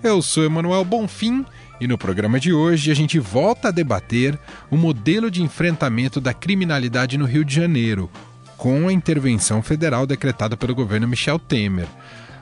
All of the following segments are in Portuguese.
Eu sou Emanuel Bonfim e no programa de hoje a gente volta a debater o modelo de enfrentamento da criminalidade no Rio de Janeiro, com a intervenção federal decretada pelo governo Michel Temer.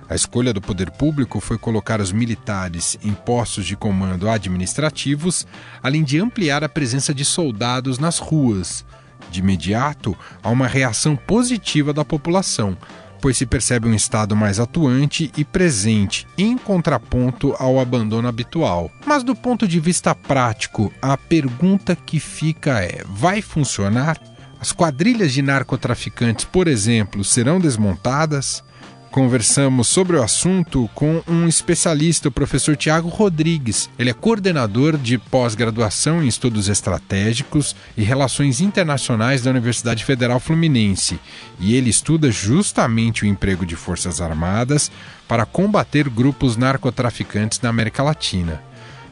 A escolha do poder público foi colocar os militares em postos de comando administrativos, além de ampliar a presença de soldados nas ruas. De imediato, há uma reação positiva da população, pois se percebe um Estado mais atuante e presente, em contraponto ao abandono habitual. Mas do ponto de vista prático, a pergunta que fica é: vai funcionar? As quadrilhas de narcotraficantes, por exemplo, serão desmontadas? Conversamos sobre o assunto com um especialista, o professor Tiago Rodrigues. Ele é coordenador de pós-graduação em estudos estratégicos e relações internacionais da Universidade Federal Fluminense. E ele estuda justamente o emprego de Forças Armadas para combater grupos narcotraficantes na América Latina.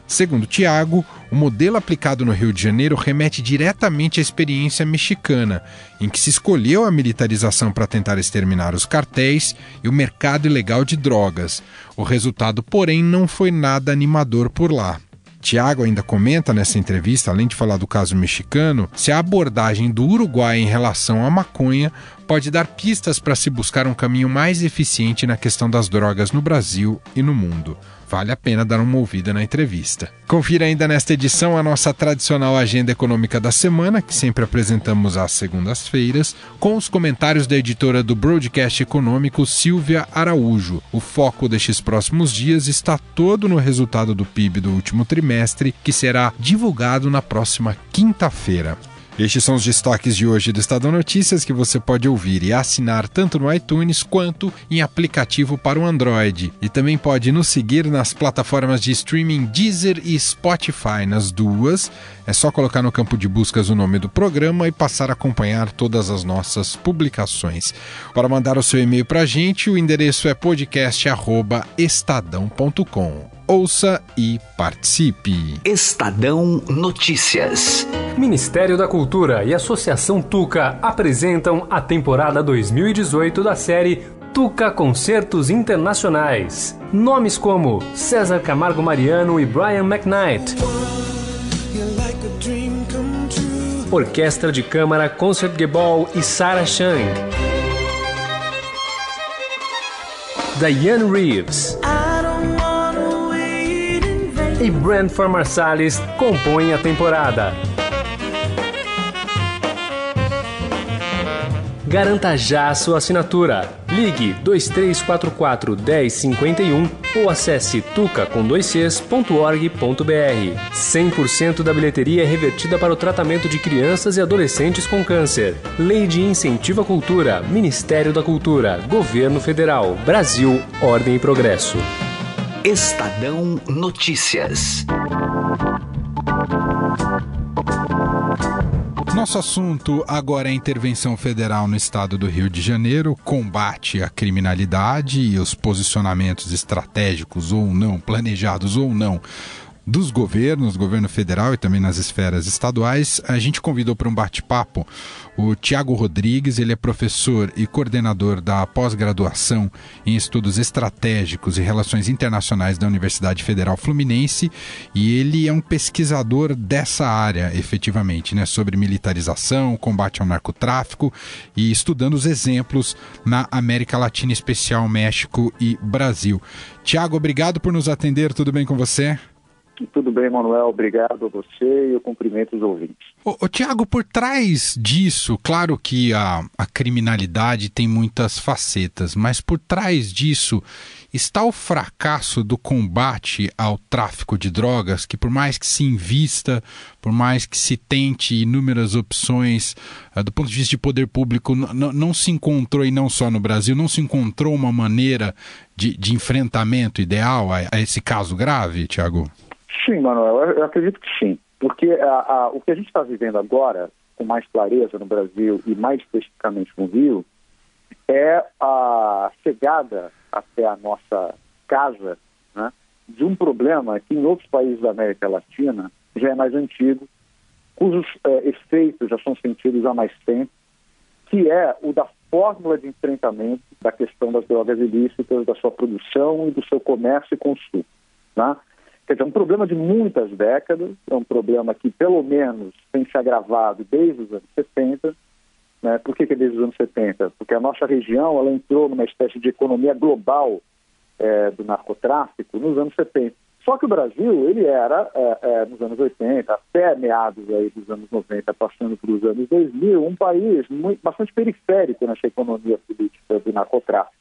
Segundo Tiago, o modelo aplicado no Rio de Janeiro remete diretamente à experiência mexicana, em que se escolheu a militarização para tentar exterminar os cartéis e o mercado ilegal de drogas. O resultado, porém, não foi nada animador por lá. Tiago ainda comenta nessa entrevista, além de falar do caso mexicano, se a abordagem do Uruguai em relação à maconha pode dar pistas para se buscar um caminho mais eficiente na questão das drogas no Brasil e no mundo. Vale a pena dar uma ouvida na entrevista. Confira ainda nesta edição a nossa tradicional agenda econômica da semana, que sempre apresentamos às segundas-feiras, com os comentários da editora do Broadcast Econômico, Silvia Araújo. O foco destes próximos dias está todo no resultado do PIB do último trimestre, que será divulgado na próxima quinta-feira. Estes são os destaques de hoje do Estadão Notícias que você pode ouvir e assinar tanto no iTunes quanto em aplicativo para o Android. E também pode nos seguir nas plataformas de streaming Deezer e Spotify. Nas duas, é só colocar no campo de buscas o nome do programa e passar a acompanhar todas as nossas publicações. Para mandar o seu e-mail para a gente, o endereço é podcast@estadão.com. Ouça e participe. Estadão Notícias. Ministério da Cultura e Associação Tuca apresentam a temporada 2018 da série Tuca Concertos Internacionais. Nomes como César Camargo Mariano e Brian McKnight. Orquestra de Câmara Concertgebouw e Sarah Chang. Diane Reeves. E Brent for Marsalis compõem a temporada. Garanta já a sua assinatura. Ligue 2344 1051 ou acesse tuca.org.br. 100% da bilheteria é revertida para o tratamento de crianças e adolescentes com câncer. Lei de Incentivo à Cultura, Ministério da Cultura, Governo Federal, Brasil, Ordem e Progresso. Estadão Notícias. Nosso assunto agora é a intervenção federal no estado do Rio de Janeiro, combate à criminalidade e os posicionamentos estratégicos ou não, planejados ou não, dos governos, governo federal e também nas esferas estaduais, a gente convidou para um bate-papo o Tiago Rodrigues, ele é professor e coordenador da pós-graduação em estudos estratégicos e relações internacionais da Universidade Federal Fluminense e ele é um pesquisador dessa área, efetivamente, né, sobre militarização, combate ao narcotráfico e estudando os exemplos na América Latina, especial México e Brasil. Tiago, obrigado por nos atender, tudo bem com você? Tudo bem, Manuel. Obrigado a você e eu cumprimento os ouvintes. Ô, Tiago, por trás disso, claro que a, a criminalidade tem muitas facetas, mas por trás disso está o fracasso do combate ao tráfico de drogas, que por mais que se invista, por mais que se tente inúmeras opções, uh, do ponto de vista de poder público, não se encontrou, e não só no Brasil, não se encontrou uma maneira de, de enfrentamento ideal a, a esse caso grave, Tiago? Sim, Manuel, eu acredito que sim. Porque a, a, o que a gente está vivendo agora, com mais clareza no Brasil e mais especificamente no Rio, é a chegada até a nossa casa né, de um problema que em outros países da América Latina já é mais antigo, cujos é, efeitos já são sentidos há mais tempo, que é o da fórmula de enfrentamento da questão das drogas ilícitas, da sua produção e do seu comércio e consumo. Né? Quer dizer, é um problema de muitas décadas, é um problema que pelo menos tem se agravado desde os anos 70. Né? Por que, que desde os anos 70? Porque a nossa região ela entrou numa espécie de economia global é, do narcotráfico nos anos 70. Só que o Brasil, ele era, é, é, nos anos 80, até meados aí dos anos 90, passando para os anos 2000, um país muito, bastante periférico nessa economia política do narcotráfico.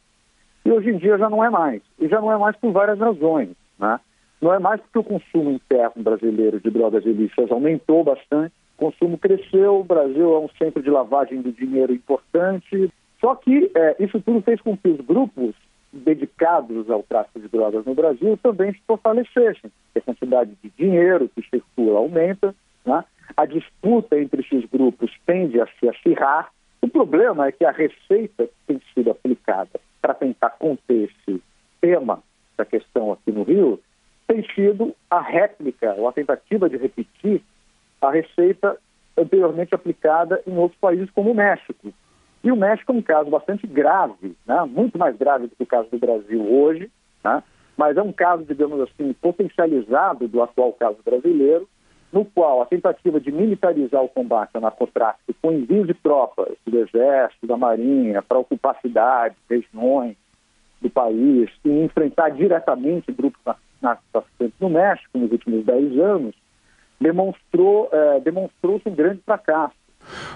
E hoje em dia já não é mais. E já não é mais por várias razões. Né? Não é mais porque o consumo interno brasileiro de drogas ilícitas aumentou bastante, o consumo cresceu, o Brasil é um centro de lavagem de dinheiro importante. Só que é, isso tudo fez com que os grupos dedicados ao tráfico de drogas no Brasil também se fortalecessem. A quantidade de dinheiro que circula aumenta, né? a disputa entre esses grupos tende a se acirrar. O problema é que a receita que tem sido aplicada para tentar conter esse tema da questão aqui no Rio tem sido a réplica, ou a tentativa de repetir a receita anteriormente aplicada em outros países como o México, e o México é um caso bastante grave, né? muito mais grave do que o caso do Brasil hoje, né? mas é um caso, digamos assim, potencializado do atual caso brasileiro, no qual a tentativa de militarizar o combate ao narcotráfico com envio de tropas do Exército, da Marinha, para ocupar cidades, regiões do país e enfrentar diretamente grupos narcotraficantes no México nos últimos 10 anos, demonstrou, eh, demonstrou-se um grande fracasso.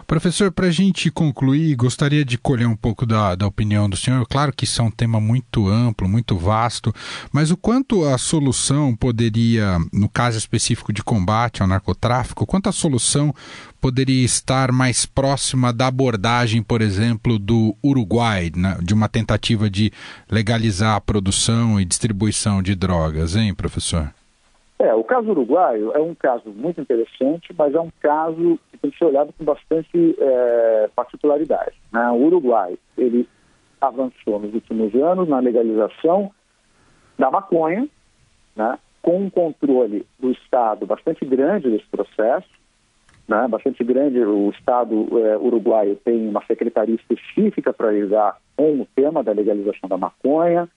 Professor, para a gente concluir, gostaria de colher um pouco da, da opinião do senhor. Claro que isso é um tema muito amplo, muito vasto, mas o quanto a solução poderia, no caso específico de combate ao narcotráfico, quanto a solução poderia estar mais próxima da abordagem, por exemplo, do Uruguai, né, de uma tentativa de legalizar a produção e distribuição de drogas, hein, professor? É, o caso uruguaio é um caso muito interessante, mas é um caso que tem que ser olhado com bastante é, particularidade. Né? O Uruguai, ele avançou nos últimos anos na legalização da maconha, né? com um controle do Estado bastante grande desse processo, né? bastante grande. O Estado é, uruguaio tem uma secretaria específica para lidar com o tema da legalização da maconha,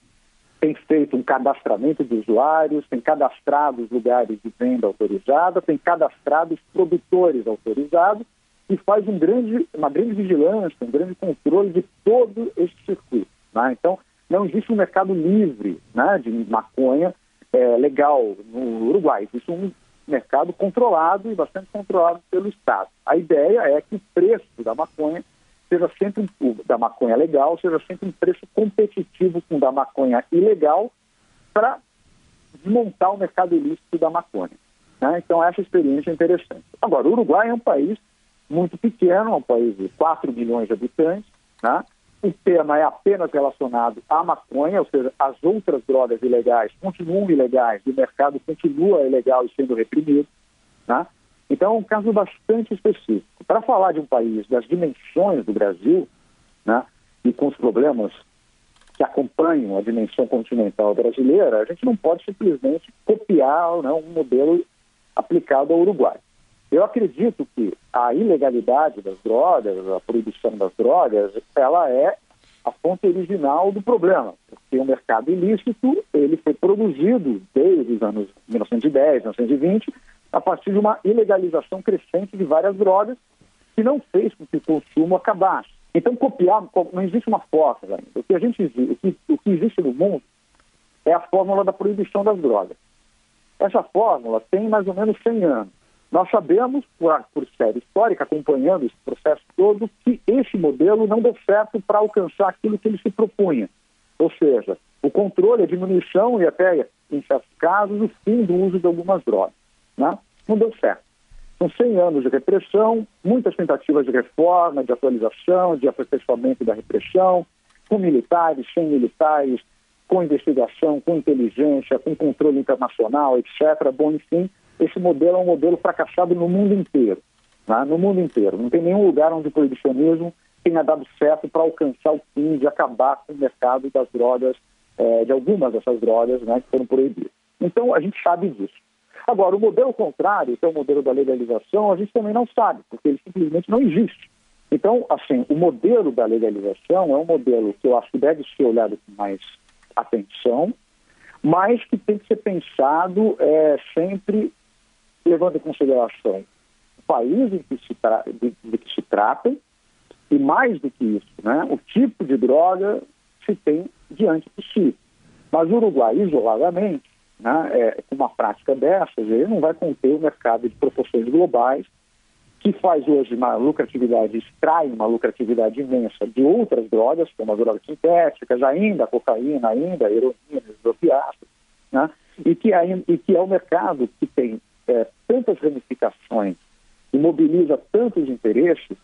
tem feito um cadastramento de usuários, tem cadastrado os lugares de venda autorizada, tem cadastrado os produtores autorizados e faz um grande, uma grande vigilância, um grande controle de todo esse circuito. Né? Então, não existe um mercado livre né, de maconha é, legal no Uruguai. Existe um mercado controlado e bastante controlado pelo Estado. A ideia é que o preço da maconha seja sempre um, da maconha legal, seja sempre um preço competitivo com o da maconha ilegal para desmontar o mercado ilícito da maconha. Né? Então, essa experiência é interessante. Agora, o Uruguai é um país muito pequeno, é um país de 4 milhões de habitantes. Né? O tema é apenas relacionado à maconha, ou seja, as outras drogas ilegais continuam ilegais, o mercado continua ilegal e sendo reprimido. Né? Então, é um caso bastante específico. Para falar de um país das dimensões do Brasil, né, e com os problemas que acompanham a dimensão continental brasileira, a gente não pode simplesmente copiar né, um modelo aplicado ao Uruguai. Eu acredito que a ilegalidade das drogas, a proibição das drogas, ela é a fonte original do problema, porque o mercado ilícito ele foi produzido desde os anos 1910, 1920 a partir de uma ilegalização crescente de várias drogas que não fez com que o consumo acabasse. Então, copiar, não existe uma fórmula ainda. O que, a gente, o que, o que existe no mundo é a fórmula da proibição das drogas. Essa fórmula tem mais ou menos 100 anos. Nós sabemos, por, por série histórica, acompanhando esse processo todo, que esse modelo não deu certo para alcançar aquilo que ele se propunha. Ou seja, o controle, a diminuição e até, em certos casos, o fim do uso de algumas drogas. Né? Não deu certo. São 100 anos de repressão, muitas tentativas de reforma, de atualização, de aperfeiçoamento da repressão, com militares, sem militares, com investigação, com inteligência, com controle internacional, etc. Bom, enfim, esse modelo é um modelo fracassado no mundo inteiro. Né? No mundo inteiro. Não tem nenhum lugar onde o proibicionismo tenha dado certo para alcançar o fim de acabar com o mercado das drogas, é, de algumas dessas drogas né, que foram proibidas. Então, a gente sabe disso. Agora, o modelo contrário, que é o modelo da legalização, a gente também não sabe, porque ele simplesmente não existe. Então, assim, o modelo da legalização é um modelo que eu acho que deve ser olhado com mais atenção, mas que tem que ser pensado é, sempre levando em consideração o país em que se de, de que se trata e, mais do que isso, né, o tipo de droga se tem diante de si. Mas o Uruguai, isoladamente, né, é, uma prática dessas, ele não vai conter o mercado de proporções globais que faz hoje uma lucratividade, extrai uma lucratividade imensa de outras drogas, como as drogas sintéticas, ainda a cocaína, ainda a heroína, os opiáceos, né? e, que é, e que é um mercado que tem é, tantas ramificações e mobiliza tantos interesses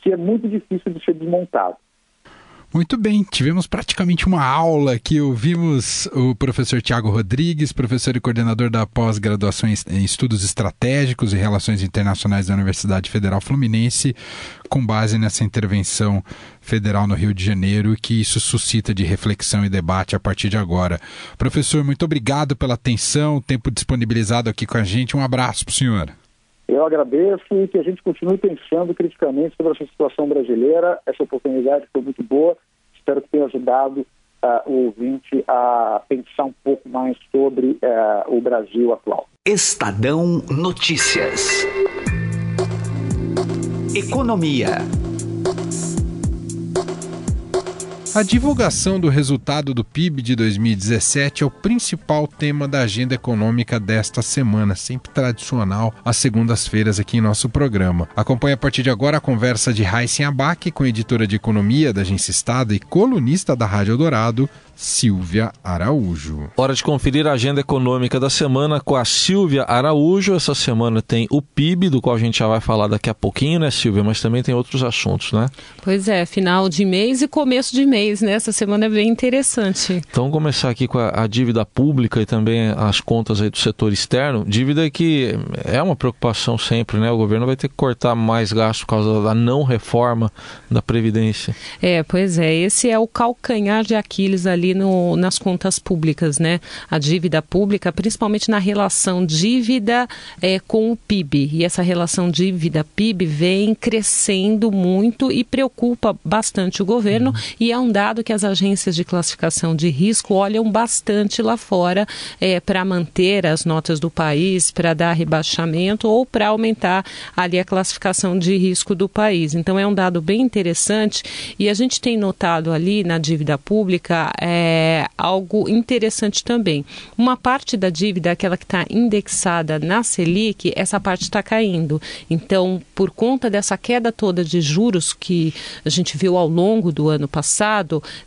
que é muito difícil de ser desmontado. Muito bem, tivemos praticamente uma aula aqui. Ouvimos o professor Tiago Rodrigues, professor e coordenador da pós-graduação em Estudos Estratégicos e Relações Internacionais da Universidade Federal Fluminense, com base nessa intervenção federal no Rio de Janeiro, que isso suscita de reflexão e debate a partir de agora. Professor, muito obrigado pela atenção, tempo disponibilizado aqui com a gente. Um abraço para o senhor. Eu agradeço e que a gente continue pensando criticamente sobre essa situação brasileira. Essa oportunidade foi muito boa. Espero que tenha ajudado uh, o ouvinte a pensar um pouco mais sobre uh, o Brasil atual. Estadão Notícias. Economia. A divulgação do resultado do PIB de 2017 é o principal tema da agenda econômica desta semana, sempre tradicional às segundas-feiras aqui em nosso programa. Acompanhe a partir de agora a conversa de Raíssen Abac com editora de economia da Agência Estado e colunista da Rádio Dourado, Silvia Araújo. Hora de conferir a agenda econômica da semana com a Silvia Araújo. Essa semana tem o PIB, do qual a gente já vai falar daqui a pouquinho, né, Silvia? Mas também tem outros assuntos, né? Pois é, final de mês e começo de mês, né? Essa semana é bem interessante. Então, vamos começar aqui com a, a dívida pública e também as contas aí do setor externo. Dívida que é uma preocupação sempre, né? O governo vai ter que cortar mais gastos por causa da não reforma da Previdência. É, pois é. Esse é o calcanhar de Aquiles ali ali no, nas contas públicas, né? A dívida pública, principalmente na relação dívida é, com o PIB. E essa relação dívida-PIB vem crescendo muito e preocupa bastante o governo. Uhum. E é um dado que as agências de classificação de risco olham bastante lá fora é, para manter as notas do país, para dar rebaixamento ou para aumentar ali a classificação de risco do país. Então é um dado bem interessante e a gente tem notado ali na dívida pública é, algo interessante também. Uma parte da dívida, aquela que está indexada na Selic, essa parte está caindo. Então, por conta dessa queda toda de juros que a gente viu ao longo do ano passado,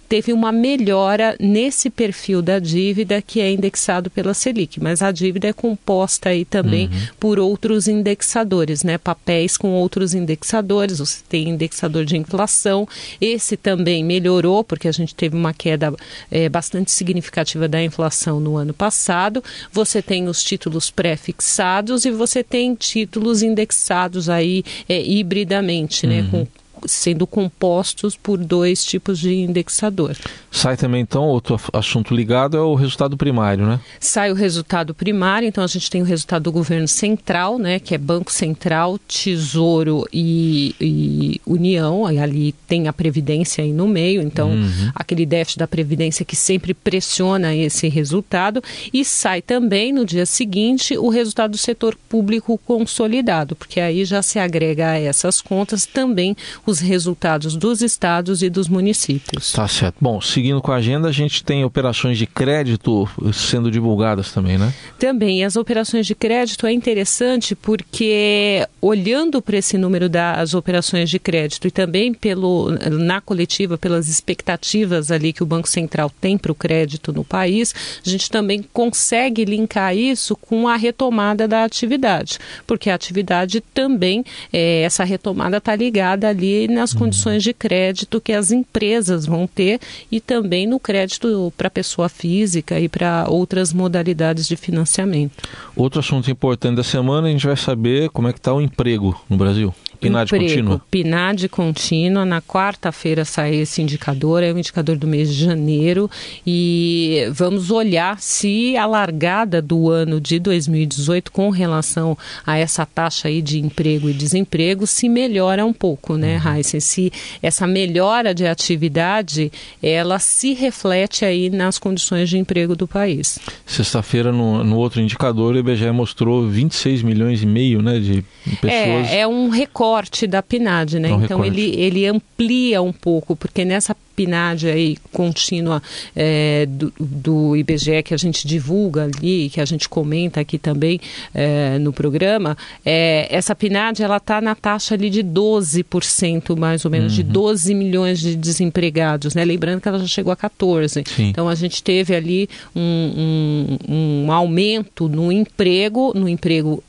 teve uma melhora nesse perfil da dívida que é indexado pela Selic. Mas a dívida é composta aí também uhum. por outros indexadores, né? Papéis com outros indexadores. Você tem indexador de inflação. Esse também melhorou, porque a gente teve uma queda é, bastante significativa da inflação no ano passado. Você tem os títulos pré-fixados e você tem títulos indexados aí é, hibridamente, né, uhum. né, com sendo compostos por dois tipos de indexador. Sai também, então, outro assunto ligado é o resultado primário, né? Sai o resultado primário, então a gente tem o resultado do governo central, né, que é Banco Central, Tesouro e, e União, e ali tem a Previdência aí no meio, então uhum. aquele déficit da Previdência que sempre pressiona esse resultado, e sai também no dia seguinte o resultado do setor público consolidado, porque aí já se agrega a essas contas também os resultados dos estados e dos municípios. Tá certo. Bom, seguindo com a agenda, a gente tem operações de crédito sendo divulgadas também, né? Também. As operações de crédito é interessante porque, olhando para esse número das operações de crédito e também pelo, na coletiva, pelas expectativas ali que o Banco Central tem para o crédito no país, a gente também consegue linkar isso com a retomada da atividade, porque a atividade também, é, essa retomada está ligada ali aí nas uhum. condições de crédito que as empresas vão ter e também no crédito para pessoa física e para outras modalidades de financiamento. Outro assunto importante da semana, a gente vai saber como é que está o emprego no Brasil. PNAD emprego, contínua? PNAD contínua. Na quarta-feira sai esse indicador, é o indicador do mês de janeiro. E vamos olhar se a largada do ano de 2018 com relação a essa taxa aí de emprego e desemprego se melhora um pouco, né, uhum. Heisen? Se essa melhora de atividade, ela se reflete aí nas condições de emprego do país. Sexta-feira, no, no outro indicador, o IBGE mostrou 26 milhões e meio né, de pessoas. É, é um recorde da PNAD, né? Então ele, ele amplia um pouco, porque nessa PNAD aí contínua é, do, do, IBGE que a gente divulga ali, que a gente comenta aqui também é, no programa, é, essa PNAD ela está na taxa ali de 12% mais ou menos, uhum. de 12 milhões de desempregados, né? Lembrando que ela já chegou a 14. Sim. Então a gente teve ali um, um, um aumento no emprego, no emprego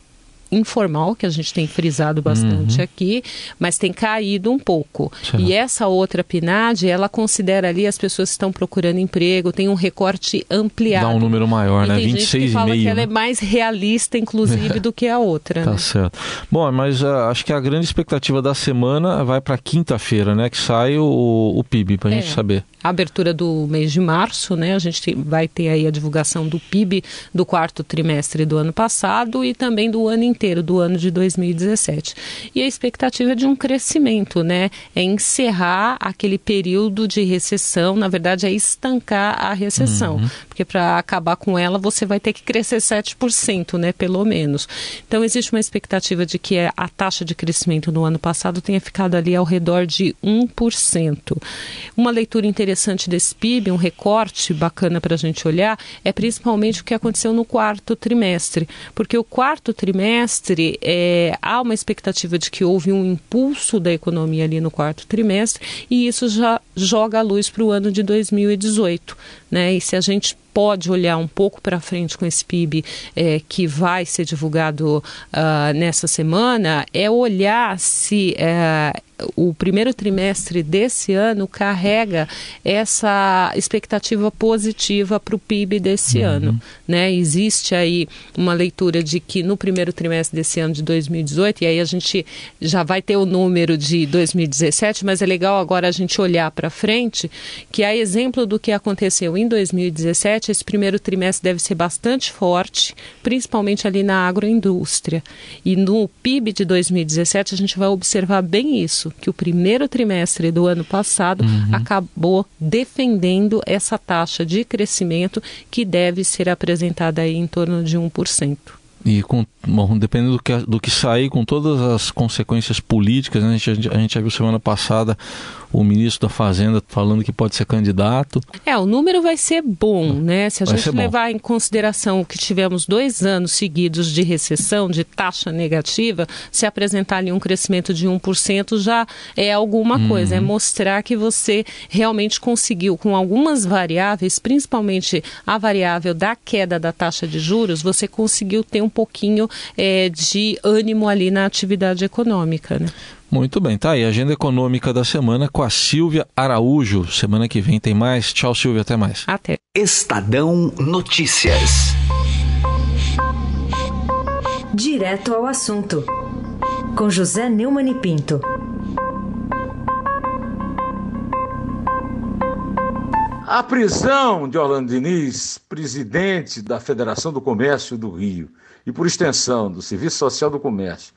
informal, que a gente tem frisado bastante uhum. aqui, mas tem caído um pouco. Certo. E essa outra PNAD, ela considera ali as pessoas que estão procurando emprego, tem um recorte ampliado. Dá um número maior, e né? 26,5. Gente que fala que ela é né? mais realista, inclusive, do que a outra. Tá né? certo. Bom, mas uh, acho que a grande expectativa da semana vai para quinta-feira, né? Que sai o, o PIB, para a é. gente saber a abertura do mês de março, né? A gente vai ter aí a divulgação do PIB do quarto trimestre do ano passado e também do ano inteiro, do ano de 2017. E a expectativa é de um crescimento, né? É encerrar aquele período de recessão, na verdade, é estancar a recessão. Uhum. Porque para acabar com ela, você vai ter que crescer 7%, né? Pelo menos. Então, existe uma expectativa de que a taxa de crescimento no ano passado tenha ficado ali ao redor de 1%. Uma leitura interessante interessante desse PIB, um recorte bacana para a gente olhar, é principalmente o que aconteceu no quarto trimestre. Porque o quarto trimestre, é, há uma expectativa de que houve um impulso da economia ali no quarto trimestre, e isso já joga a luz para o ano de 2018. Né? E se a gente pode olhar um pouco para frente com esse PIB é, que vai ser divulgado uh, nessa semana, é olhar se é, o primeiro trimestre desse ano carrega essa expectativa positiva para o PIB desse uhum. ano. Né? Existe aí uma leitura de que no primeiro trimestre desse ano de 2018, e aí a gente já vai ter o número de 2017, mas é legal agora a gente olhar para frente, que a exemplo do que aconteceu em 2017, esse primeiro trimestre deve ser bastante forte, principalmente ali na agroindústria. E no PIB de 2017 a gente vai observar bem isso que o primeiro trimestre do ano passado uhum. acabou defendendo essa taxa de crescimento que deve ser apresentada aí em torno de 1%. E com, bom, dependendo do que, do que sair, com todas as consequências políticas, né? a, gente, a gente já viu semana passada o ministro da Fazenda falando que pode ser candidato. É, o número vai ser bom, né? Se a vai gente levar em consideração que tivemos dois anos seguidos de recessão, de taxa negativa, se apresentar ali um crescimento de 1% já é alguma uhum. coisa, é mostrar que você realmente conseguiu, com algumas variáveis, principalmente a variável da queda da taxa de juros, você conseguiu ter um pouquinho é, de ânimo ali na atividade econômica, né? Muito bem, tá aí. Agenda econômica da semana com a Silvia Araújo. Semana que vem tem mais. Tchau, Silvia. Até mais. Até. Estadão Notícias. Direto ao assunto. Com José Neumann e Pinto. A prisão de Orlando Diniz, presidente da Federação do Comércio do Rio e, por extensão, do Serviço Social do Comércio,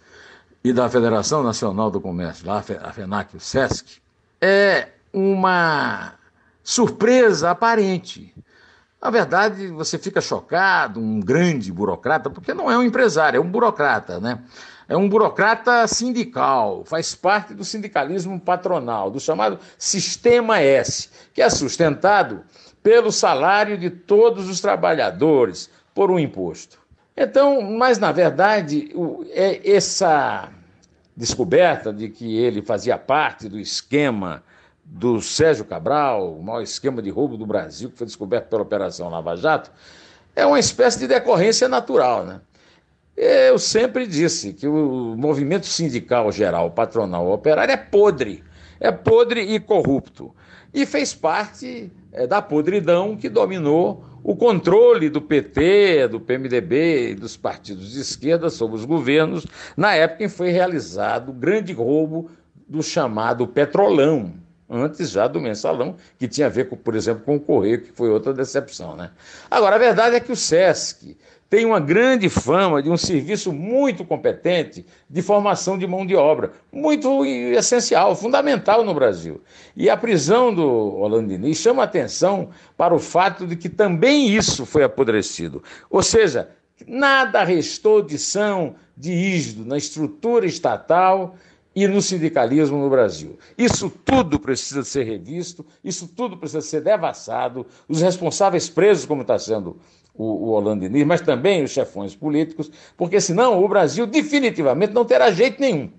e da Federação Nacional do Comércio, lá a FENAC, o SESC, é uma surpresa aparente. Na verdade, você fica chocado, um grande burocrata, porque não é um empresário, é um burocrata, né? É um burocrata sindical, faz parte do sindicalismo patronal, do chamado Sistema S, que é sustentado pelo salário de todos os trabalhadores por um imposto. Então, mas na verdade, é essa descoberta de que ele fazia parte do esquema do Sérgio Cabral, o maior esquema de roubo do Brasil, que foi descoberto pela Operação Lava Jato, é uma espécie de decorrência natural. Né? Eu sempre disse que o movimento sindical geral, patronal, operário é podre, é podre e corrupto. E fez parte é, da podridão que dominou o controle do PT, do PMDB e dos partidos de esquerda sobre os governos, na época em que foi realizado o grande roubo do chamado Petrolão, antes já do mensalão, que tinha a ver, com, por exemplo, com o Correio, que foi outra decepção. Né? Agora, a verdade é que o SESC tem uma grande fama de um serviço muito competente de formação de mão de obra, muito essencial, fundamental no Brasil. E a prisão do Holandini chama atenção para o fato de que também isso foi apodrecido. Ou seja, nada restou de são, de isdo na estrutura estatal e no sindicalismo no Brasil. Isso tudo precisa ser revisto, isso tudo precisa ser devassado, os responsáveis presos, como está sendo o, o mas também os chefões políticos, porque senão o Brasil definitivamente não terá jeito nenhum.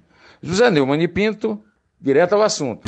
José Neumann e Pinto, direto ao assunto.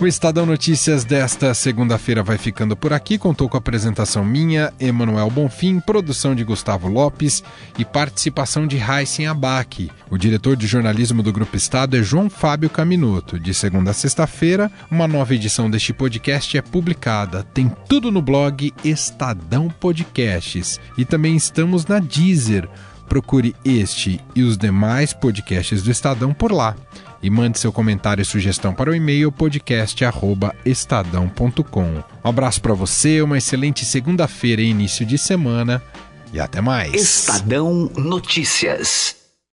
O Estadão Notícias desta segunda-feira vai ficando por aqui. Contou com a apresentação minha, Emanuel Bonfim, produção de Gustavo Lopes e participação de Heisen Abac. O diretor de jornalismo do Grupo Estado é João Fábio Caminoto. De segunda a sexta-feira, uma nova edição deste podcast é publicada. Tem tudo no blog Estadão Podcasts. E também estamos na Deezer. Procure este e os demais podcasts do Estadão por lá e mande seu comentário e sugestão para o e-mail podcast@estadão.com. Um abraço para você, uma excelente segunda-feira e início de semana e até mais. Estadão Notícias.